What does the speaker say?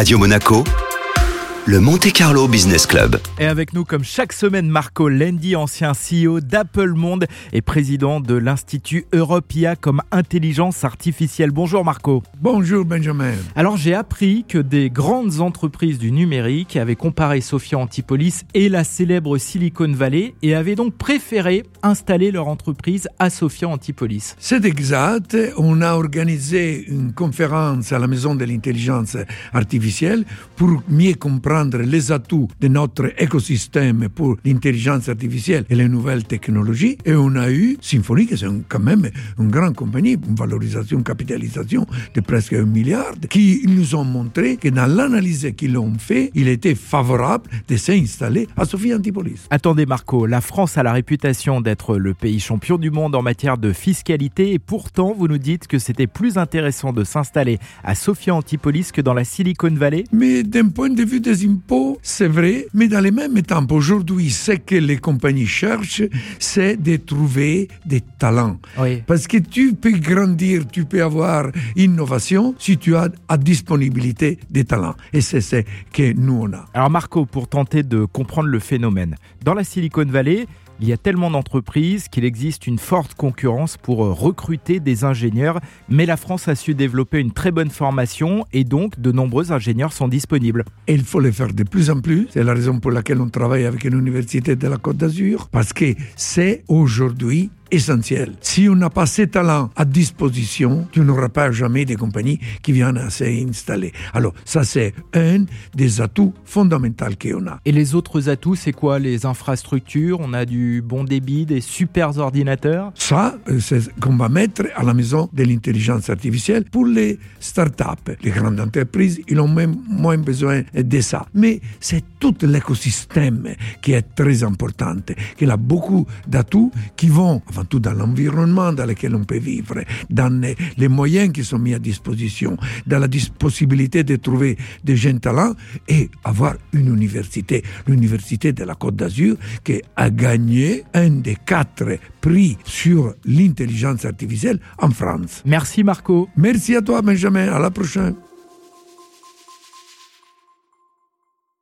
Radio Monaco, le Monte Carlo Business Club. Et avec nous, comme chaque semaine, Marco Lendi, ancien CEO d'Apple Monde et président de l'Institut Europia comme intelligence artificielle. Bonjour Marco. Bonjour Benjamin. Alors j'ai appris que des grandes entreprises du numérique avaient comparé Sophia Antipolis et la célèbre Silicon Valley et avaient donc préféré installer leur entreprise à Sophia Antipolis. C'est exact. On a organisé une conférence à la Maison de l'intelligence artificielle pour mieux comprendre les atouts de notre écosystème pour l'intelligence artificielle et les nouvelles technologies. Et on a eu Symfony, qui est quand même une grande compagnie, une valorisation, une capitalisation de presque un milliard, qui nous ont montré que dans l'analyse qu'ils ont fait, il était favorable de s'installer à Sophie Antipolis. Attendez Marco, la France a la réputation d'être le pays champion du monde en matière de fiscalité et pourtant vous nous dites que c'était plus intéressant de s'installer à Sophia Antipolis que dans la Silicon Valley? Mais d'un point de vue des impôts, c'est vrai, mais dans les mêmes temps, aujourd'hui, ce que les compagnies cherchent, c'est de trouver des talents. Oui. Parce que tu peux grandir, tu peux avoir innovation si tu as à disponibilité des talents. Et c'est ce que nous on a. Alors Marco, pour tenter de comprendre le phénomène, dans la Silicon Valley, il y a tellement d'entreprises qu'il existe une forte concurrence pour euh, recruter des ingénieurs, mais la France a su développer une très bonne formation et donc de nombreux ingénieurs sont disponibles. Et il faut le faire de plus en plus. C'est la raison pour laquelle on travaille avec une université de la Côte d'Azur, parce que c'est aujourd'hui essentiel. Si on n'a pas ces talents à disposition, tu n'auras pas jamais des compagnies qui viennent à s'installer. Alors, ça, c'est un des atouts fondamentaux qu'on a. Et les autres atouts, c'est quoi? Les infrastructures? On a du bon débit, des super ordinateurs? Ça, euh, c'est ce qu'on va mettre à la maison de l'intelligence artificielle pour les startups. Les grandes entreprises, ils ont même moins besoin de ça. Mais c'est tout l'écosystème qui est très important, qu'il a beaucoup d'atouts qui vont, avant tout dans l'environnement dans lequel on peut vivre, dans les moyens qui sont mis à disposition, dans la possibilité de trouver des jeunes talents et avoir une université, l'université de la Côte d'Azur, qui a gagné un des quatre prix sur l'intelligence artificielle en France. Merci Marco. Merci à toi Benjamin, à la prochaine.